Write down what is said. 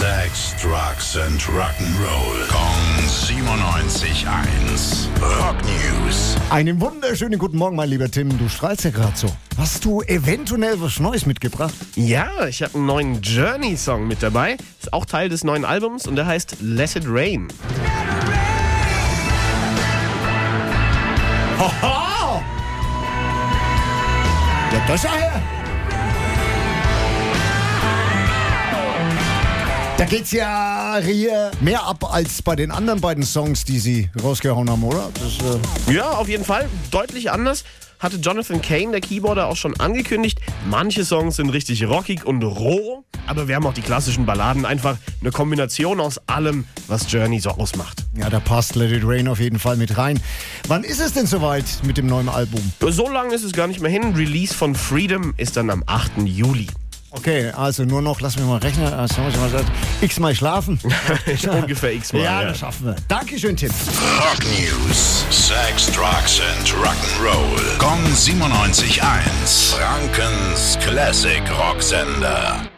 Sex, Drugs and Rock'n'Roll. Kong 97.1. Rock News. Einen wunderschönen guten Morgen, mein lieber Tim. Du strahlst ja gerade so. Hast du eventuell was Neues mitgebracht? Ja, ich habe einen neuen Journey-Song mit dabei. Ist auch Teil des neuen Albums und der heißt Let It Rain. Haha! Ja, das ist ja her. Da geht's ja hier mehr ab als bei den anderen beiden Songs, die sie rausgehauen haben, oder? Das, äh Ja, auf jeden Fall. Deutlich anders. Hatte Jonathan Kane, der Keyboarder, auch schon angekündigt. Manche Songs sind richtig rockig und roh, aber wir haben auch die klassischen Balladen. Einfach eine Kombination aus allem, was Journey so ausmacht. ja, da passt Let It Rain auf jeden Fall mit rein. Wann ist es denn soweit mit dem neuen Album? So lange ist es gar nicht mehr hin. Release von Freedom ist dann am 8. Juli. Okay, also nur noch, lass mich mal rechnen, also, x-mal schlafen. Ungefähr x-mal. Ja, ja. das schaffen wir. Dankeschön, Tim. Rock News. Sex, Drugs and Rock'n'Roll. Kong 97.1. Frankens Classic Rocksender.